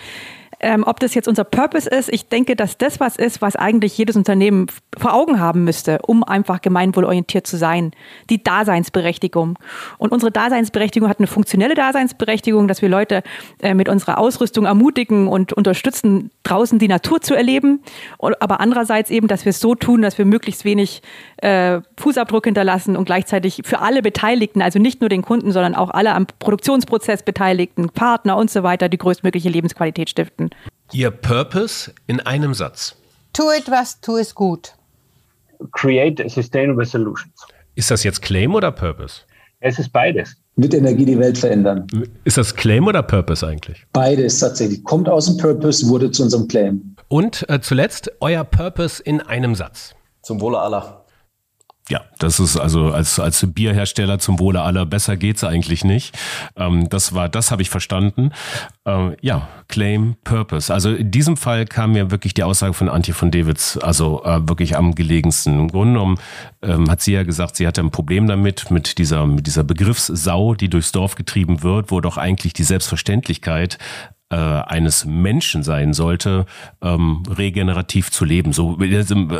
ähm, ob das jetzt unser Purpose ist. Ich denke, dass das was ist, was eigentlich jedes Unternehmen vor Augen haben müsste, um einfach gemeinwohlorientiert zu sein. Die Daseinsberechtigung. Und unsere Daseinsberechtigung hat eine funktionelle Daseinsberechtigung, dass wir Leute äh, mit unserer Ausrüstung ermutigen und unterstützen, draußen die Natur zu erleben. Aber andererseits eben, dass wir es so tun, dass wir möglichst wenig äh, Fußabdruck hinterlassen und gleichzeitig für alle Beteiligten, also nicht nur den Kunden, sondern auch alle am Produktionsprozess Beteiligten, Partner und so weiter, die größtmögliche Lebensqualität stiften. Ihr Purpose in einem Satz. Tu etwas, tu es gut. Create sustainable solutions. Ist das jetzt Claim oder Purpose? Es ist beides. Mit Energie die Welt verändern. Ist das Claim oder Purpose eigentlich? Beides tatsächlich. Kommt aus dem Purpose, wurde zu unserem Claim. Und äh, zuletzt euer Purpose in einem Satz. Zum Wohle aller. Ja, das ist also als als Bierhersteller zum Wohle aller besser geht's eigentlich nicht. Ähm, das war, das habe ich verstanden. Ähm, ja, Claim Purpose. Also in diesem Fall kam mir wirklich die Aussage von Antje von Davids also äh, wirklich am gelegensten. Im Grunde genommen ähm, hat sie ja gesagt, sie hatte ein Problem damit mit dieser mit dieser Begriffssau, die durchs Dorf getrieben wird, wo doch eigentlich die Selbstverständlichkeit äh, eines Menschen sein sollte, ähm, regenerativ zu leben, so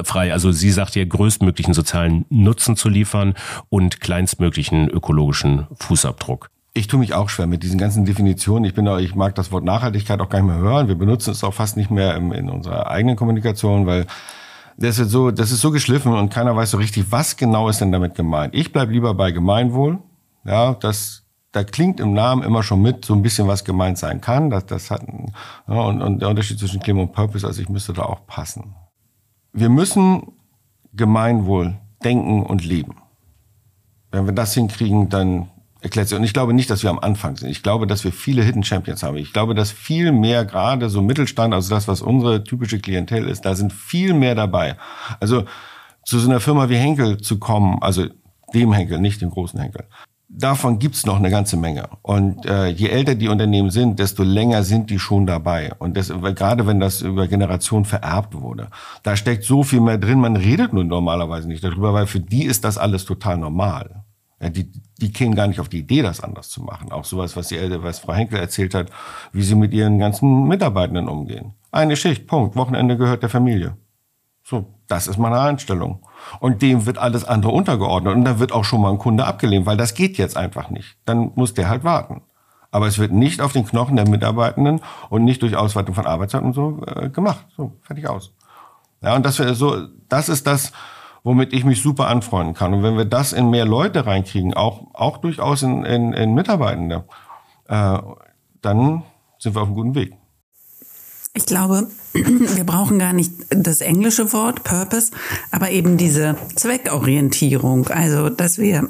frei. Also sie sagt ja, größtmöglichen sozialen Nutzen zu liefern und kleinstmöglichen ökologischen Fußabdruck. Ich tue mich auch schwer mit diesen ganzen Definitionen. Ich bin auch, ich mag das Wort Nachhaltigkeit auch gar nicht mehr hören. Wir benutzen es auch fast nicht mehr in, in unserer eigenen Kommunikation, weil das ist so, das ist so geschliffen und keiner weiß so richtig, was genau ist denn damit gemeint. Ich bleib lieber bei Gemeinwohl. Ja, das da klingt im Namen immer schon mit, so ein bisschen was gemeint sein kann. Das, das hat, ja, und, und der Unterschied zwischen Claim und Purpose, also ich müsste da auch passen. Wir müssen Gemeinwohl denken und leben. Wenn wir das hinkriegen, dann erklärt sich. Und ich glaube nicht, dass wir am Anfang sind. Ich glaube, dass wir viele Hidden Champions haben. Ich glaube, dass viel mehr gerade so Mittelstand, also das, was unsere typische Klientel ist, da sind viel mehr dabei. Also zu so einer Firma wie Henkel zu kommen, also dem Henkel, nicht dem großen Henkel, davon gibt's noch eine ganze Menge. Und äh, je älter die Unternehmen sind, desto länger sind die schon dabei. Und das, gerade wenn das über Generationen vererbt wurde, da steckt so viel mehr drin. Man redet nur normalerweise nicht darüber, weil für die ist das alles total normal. Ja, die, die kämen gar nicht auf die Idee, das anders zu machen. Auch sowas, was, die, was Frau Henkel erzählt hat, wie sie mit ihren ganzen Mitarbeitenden umgehen. Eine Schicht, Punkt. Wochenende gehört der Familie. So, das ist meine Einstellung. Und dem wird alles andere untergeordnet. Und dann wird auch schon mal ein Kunde abgelehnt, weil das geht jetzt einfach nicht. Dann muss der halt warten. Aber es wird nicht auf den Knochen der Mitarbeitenden und nicht durch Ausweitung von Arbeitszeiten und so äh, gemacht. So, fertig aus. Ja, und das, so, das ist das, womit ich mich super anfreunden kann. Und wenn wir das in mehr Leute reinkriegen, auch, auch durchaus in, in, in Mitarbeitende, äh, dann sind wir auf einem guten Weg. Ich glaube, (clears throat) wir brauchen gar nicht das englische Wort Purpose, aber eben diese Zweckorientierung. Also, dass wir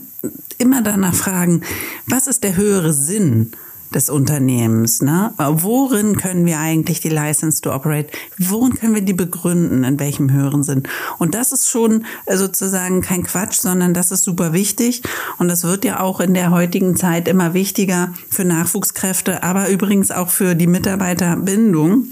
immer danach fragen, was ist der höhere Sinn des Unternehmens? Ne? Worin können wir eigentlich die License to Operate, worin können wir die begründen, in welchem höheren Sinn? Und das ist schon sozusagen kein Quatsch, sondern das ist super wichtig. Und das wird ja auch in der heutigen Zeit immer wichtiger für Nachwuchskräfte, aber übrigens auch für die Mitarbeiterbindung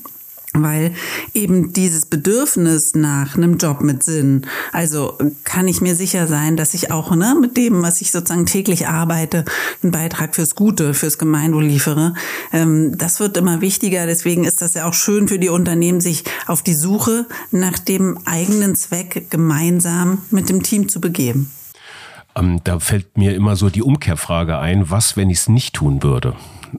weil eben dieses Bedürfnis nach einem Job mit Sinn, also kann ich mir sicher sein, dass ich auch ne, mit dem, was ich sozusagen täglich arbeite, einen Beitrag fürs Gute, fürs Gemeinwohl liefere. Ähm, das wird immer wichtiger. Deswegen ist das ja auch schön für die Unternehmen, sich auf die Suche nach dem eigenen Zweck gemeinsam mit dem Team zu begeben. Ähm, da fällt mir immer so die Umkehrfrage ein, was, wenn ich es nicht tun würde?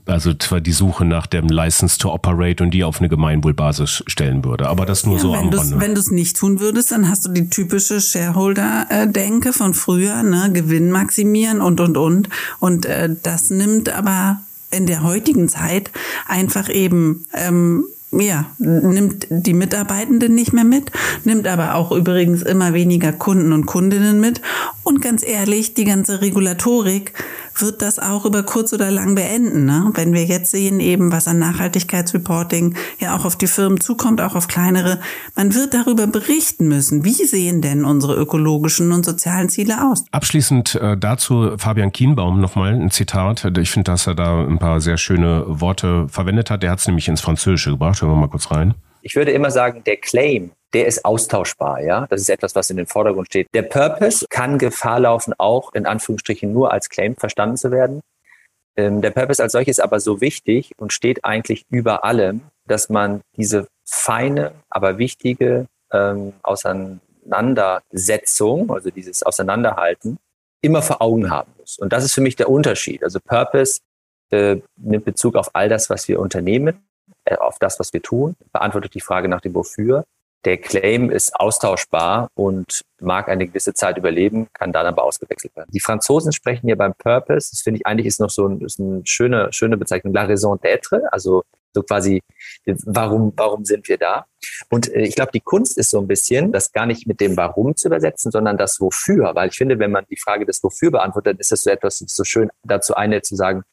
Also zwar die Suche nach dem License to Operate und die auf eine Gemeinwohlbasis stellen würde. Aber das nur ja, so am Rande. Wenn du es nicht tun würdest, dann hast du die typische Shareholder-Denke von früher, ne? Gewinn maximieren und, und, und. Und äh, das nimmt aber in der heutigen Zeit einfach eben ähm, ja, nimmt die Mitarbeitenden nicht mehr mit, nimmt aber auch übrigens immer weniger Kunden und Kundinnen mit. Und ganz ehrlich, die ganze Regulatorik wird das auch über kurz oder lang beenden. Ne? Wenn wir jetzt sehen, eben was an Nachhaltigkeitsreporting ja auch auf die Firmen zukommt, auch auf kleinere, man wird darüber berichten müssen. Wie sehen denn unsere ökologischen und sozialen Ziele aus? Abschließend äh, dazu Fabian Kienbaum nochmal ein Zitat. Ich finde, dass er da ein paar sehr schöne Worte verwendet hat. Der hat es nämlich ins Französische gebracht. Hören wir mal kurz rein. Ich würde immer sagen, der Claim, der ist austauschbar, ja. Das ist etwas, was in den Vordergrund steht. Der Purpose kann Gefahr laufen, auch in Anführungsstrichen nur als Claim verstanden zu werden. Ähm, der Purpose als solches ist aber so wichtig und steht eigentlich über allem, dass man diese feine, aber wichtige ähm, Auseinandersetzung, also dieses Auseinanderhalten, immer vor Augen haben muss. Und das ist für mich der Unterschied. Also Purpose äh, nimmt Bezug auf all das, was wir unternehmen äh, auf das, was wir tun, beantwortet die Frage nach dem Wofür. Der Claim ist austauschbar und mag eine gewisse Zeit überleben, kann dann aber ausgewechselt werden. Die Franzosen sprechen hier beim Purpose, das finde ich eigentlich ist noch so ein, ist eine schöne, schöne Bezeichnung, la raison d'être, also so quasi, warum, warum sind wir da? Und äh, ich glaube, die Kunst ist so ein bisschen, das gar nicht mit dem Warum zu übersetzen, sondern das Wofür. Weil ich finde, wenn man die Frage des Wofür beantwortet, ist das so etwas so schön dazu eine zu sagen,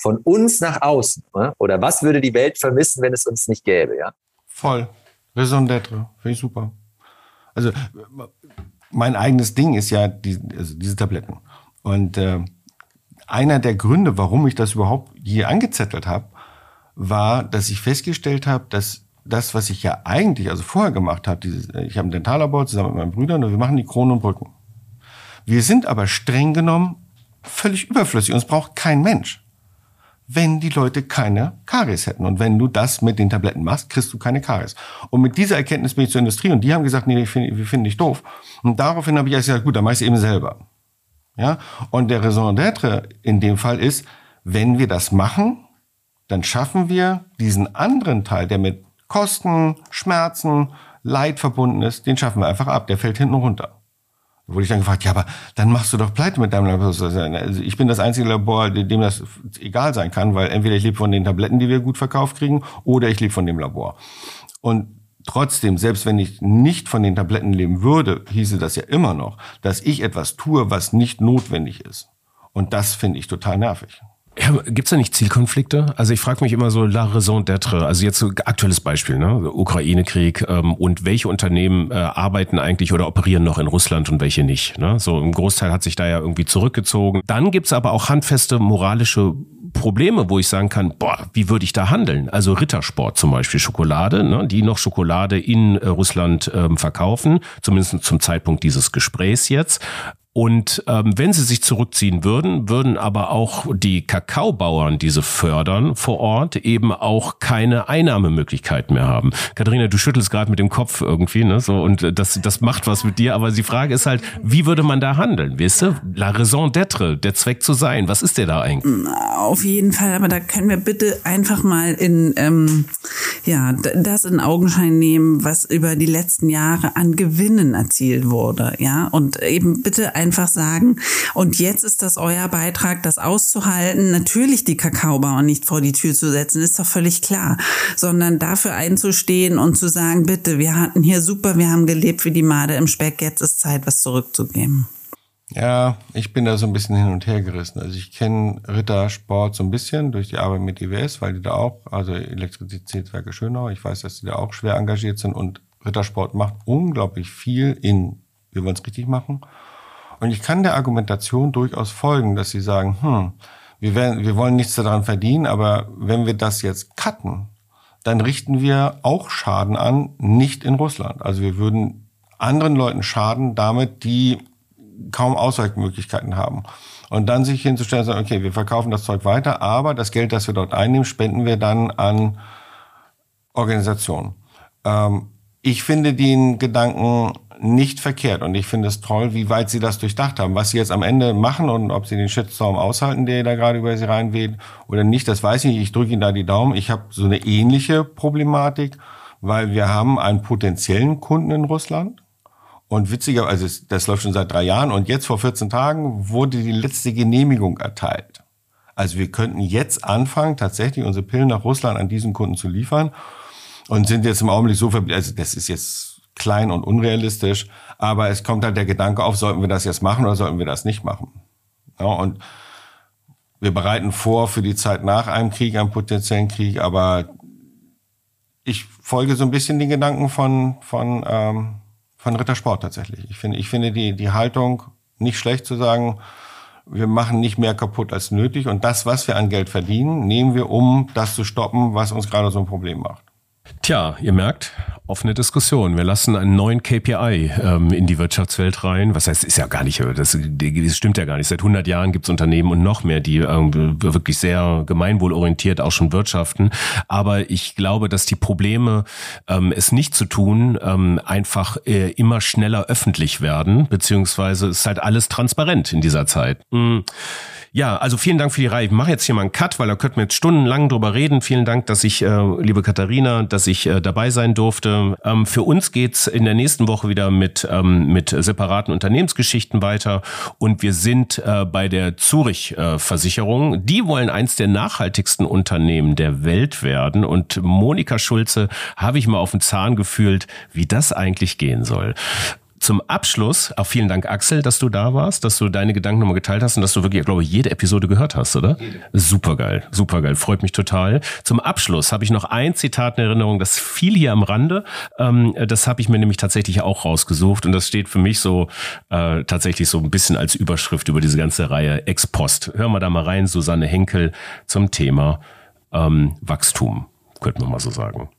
von uns nach außen. Oder was würde die Welt vermissen, wenn es uns nicht gäbe? Ja? Voll. Raison d'être. Finde ich super. Also mein eigenes Ding ist ja die, also diese Tabletten. Und äh, einer der Gründe, warum ich das überhaupt je angezettelt habe, war, dass ich festgestellt habe, dass das, was ich ja eigentlich, also vorher gemacht habe, dieses, ich habe ein Dentallabor zusammen mit meinen Brüdern und wir machen die Kronen und Brücken. Wir sind aber streng genommen völlig überflüssig und es braucht kein Mensch wenn die Leute keine Karies hätten. Und wenn du das mit den Tabletten machst, kriegst du keine Karies. Und mit dieser Erkenntnis bin ich zur Industrie und die haben gesagt, nee, wir finden finden dich doof. Und daraufhin habe ich gesagt, gut, dann mach ich es eben selber. Ja? Und der Raison d'être in dem Fall ist, wenn wir das machen, dann schaffen wir diesen anderen Teil, der mit Kosten, Schmerzen, Leid verbunden ist, den schaffen wir einfach ab. Der fällt hinten runter wurde ich dann gefragt, ja, aber dann machst du doch pleite mit deinem Labor. Also ich bin das einzige Labor, dem das egal sein kann, weil entweder ich lebe von den Tabletten, die wir gut verkauft kriegen, oder ich lebe von dem Labor. Und trotzdem, selbst wenn ich nicht von den Tabletten leben würde, hieße das ja immer noch, dass ich etwas tue, was nicht notwendig ist. Und das finde ich total nervig. Ja, Gibt es da nicht Zielkonflikte? Also ich frage mich immer so, la raison d'être, also jetzt so aktuelles Beispiel, ne? Ukraine-Krieg ähm, und welche Unternehmen äh, arbeiten eigentlich oder operieren noch in Russland und welche nicht. Ne? So ein Großteil hat sich da ja irgendwie zurückgezogen. Dann gibt's aber auch handfeste moralische Probleme, wo ich sagen kann, boah, wie würde ich da handeln? Also Rittersport zum Beispiel, Schokolade, ne, die noch Schokolade in äh, Russland ähm, verkaufen, zumindest zum Zeitpunkt dieses Gesprächs jetzt. Und ähm, wenn sie sich zurückziehen würden, würden aber auch die Kakaobauern, die sie fördern vor Ort, eben auch keine Einnahmemöglichkeit mehr haben. Katharina, du schüttelst gerade mit dem Kopf irgendwie, ne? So, und das, das macht was mit dir. Aber die Frage ist halt, wie würde man da handeln? Weißt du? La raison d'être, der Zweck zu sein. Was ist der da eigentlich? Auf jeden Fall, aber da können wir bitte einfach mal in ähm, ja das in Augenschein nehmen, was über die letzten Jahre an Gewinnen erzielt wurde, ja und eben bitte einfach sagen, und jetzt ist das euer Beitrag, das auszuhalten, natürlich die Kakaobauern nicht vor die Tür zu setzen, ist doch völlig klar, sondern dafür einzustehen und zu sagen, bitte, wir hatten hier super, wir haben gelebt wie die Made im Speck, jetzt ist Zeit, was zurückzugeben. Ja, ich bin da so ein bisschen hin und her gerissen. Also ich kenne Rittersport so ein bisschen durch die Arbeit mit IWS, weil die da auch, also Elektrizitätswerke Schönau, ich weiß, dass die da auch schwer engagiert sind und Rittersport macht unglaublich viel in, wir wollen es richtig machen. Und ich kann der Argumentation durchaus folgen, dass sie sagen, hm, wir, werden, wir wollen nichts daran verdienen, aber wenn wir das jetzt cutten, dann richten wir auch Schaden an, nicht in Russland. Also wir würden anderen Leuten schaden damit, die kaum Ausweichmöglichkeiten haben. Und dann sich hinzustellen und sagen, okay, wir verkaufen das Zeug weiter, aber das Geld, das wir dort einnehmen, spenden wir dann an Organisationen. Ähm, ich finde den Gedanken nicht verkehrt und ich finde es toll, wie weit sie das durchdacht haben. Was sie jetzt am Ende machen und ob sie den Shitstorm aushalten, der da gerade über sie reinweht oder nicht, das weiß ich nicht. Ich drücke ihnen da die Daumen. Ich habe so eine ähnliche Problematik, weil wir haben einen potenziellen Kunden in Russland. Und witziger, also das läuft schon seit drei Jahren und jetzt vor 14 Tagen wurde die letzte Genehmigung erteilt. Also wir könnten jetzt anfangen, tatsächlich unsere Pillen nach Russland an diesen Kunden zu liefern und sind jetzt im Augenblick so verblieben, also das ist jetzt klein und unrealistisch, aber es kommt halt der Gedanke auf, sollten wir das jetzt machen oder sollten wir das nicht machen? Ja, und wir bereiten vor für die Zeit nach einem Krieg, einem potenziellen Krieg, aber ich folge so ein bisschen den Gedanken von, von, ähm, von Rittersport tatsächlich. Ich finde, ich finde die, die Haltung nicht schlecht zu sagen, wir machen nicht mehr kaputt als nötig und das, was wir an Geld verdienen, nehmen wir, um das zu stoppen, was uns gerade so ein Problem macht. Tja, ihr merkt, offene Diskussion. Wir lassen einen neuen KPI ähm, in die Wirtschaftswelt rein. Was heißt, ist ja gar nicht, das, das stimmt ja gar nicht. Seit 100 Jahren gibt es Unternehmen und noch mehr, die ähm, wirklich sehr gemeinwohlorientiert auch schon wirtschaften. Aber ich glaube, dass die Probleme, ähm, es nicht zu tun, ähm, einfach äh, immer schneller öffentlich werden, beziehungsweise ist halt alles transparent in dieser Zeit. Mhm. Ja, also vielen Dank für die Reihe. Ich mache jetzt hier mal einen Cut, weil da könnten wir jetzt stundenlang drüber reden. Vielen Dank, dass ich, äh, liebe Katharina, dass ich äh, dabei sein durfte. Ähm, für uns geht's in der nächsten Woche wieder mit, ähm, mit separaten Unternehmensgeschichten weiter. Und wir sind äh, bei der Zurich-Versicherung. Äh, die wollen eins der nachhaltigsten Unternehmen der Welt werden. Und Monika Schulze habe ich mal auf den Zahn gefühlt, wie das eigentlich gehen soll zum Abschluss, auch vielen Dank, Axel, dass du da warst, dass du deine Gedanken nochmal geteilt hast und dass du wirklich, glaube ich, jede Episode gehört hast, oder? Jede. Supergeil, supergeil, freut mich total. Zum Abschluss habe ich noch ein Zitat in Erinnerung, das fiel hier am Rande. Ähm, das habe ich mir nämlich tatsächlich auch rausgesucht und das steht für mich so äh, tatsächlich so ein bisschen als Überschrift über diese ganze Reihe Ex Post. Hör mal da mal rein, Susanne Henkel zum Thema ähm, Wachstum, könnte man mal so sagen.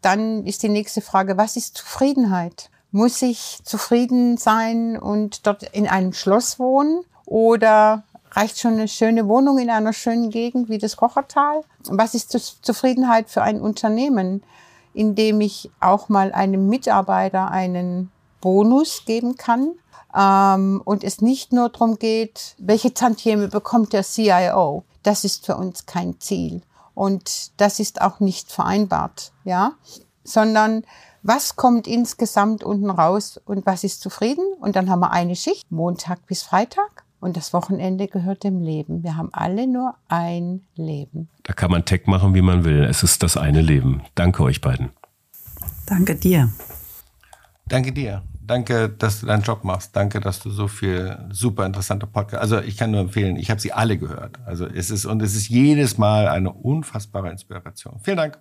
Dann ist die nächste Frage, was ist Zufriedenheit? Muss ich zufrieden sein und dort in einem Schloss wohnen? Oder reicht schon eine schöne Wohnung in einer schönen Gegend wie das Kochertal? Was ist Zufriedenheit für ein Unternehmen, in dem ich auch mal einem Mitarbeiter einen Bonus geben kann? Ähm, und es nicht nur darum geht, welche Tantieme bekommt der CIO. Das ist für uns kein Ziel. Und das ist auch nicht vereinbart, ja, sondern was kommt insgesamt unten raus und was ist zufrieden. Und dann haben wir eine Schicht, Montag bis Freitag. Und das Wochenende gehört dem Leben. Wir haben alle nur ein Leben. Da kann man Tech machen, wie man will. Es ist das eine Leben. Danke euch beiden. Danke dir. Danke dir. Danke, dass du deinen Job machst. Danke, dass du so viel super interessante Podcasts. Also ich kann nur empfehlen, ich habe sie alle gehört. Also es ist und es ist jedes Mal eine unfassbare Inspiration. Vielen Dank.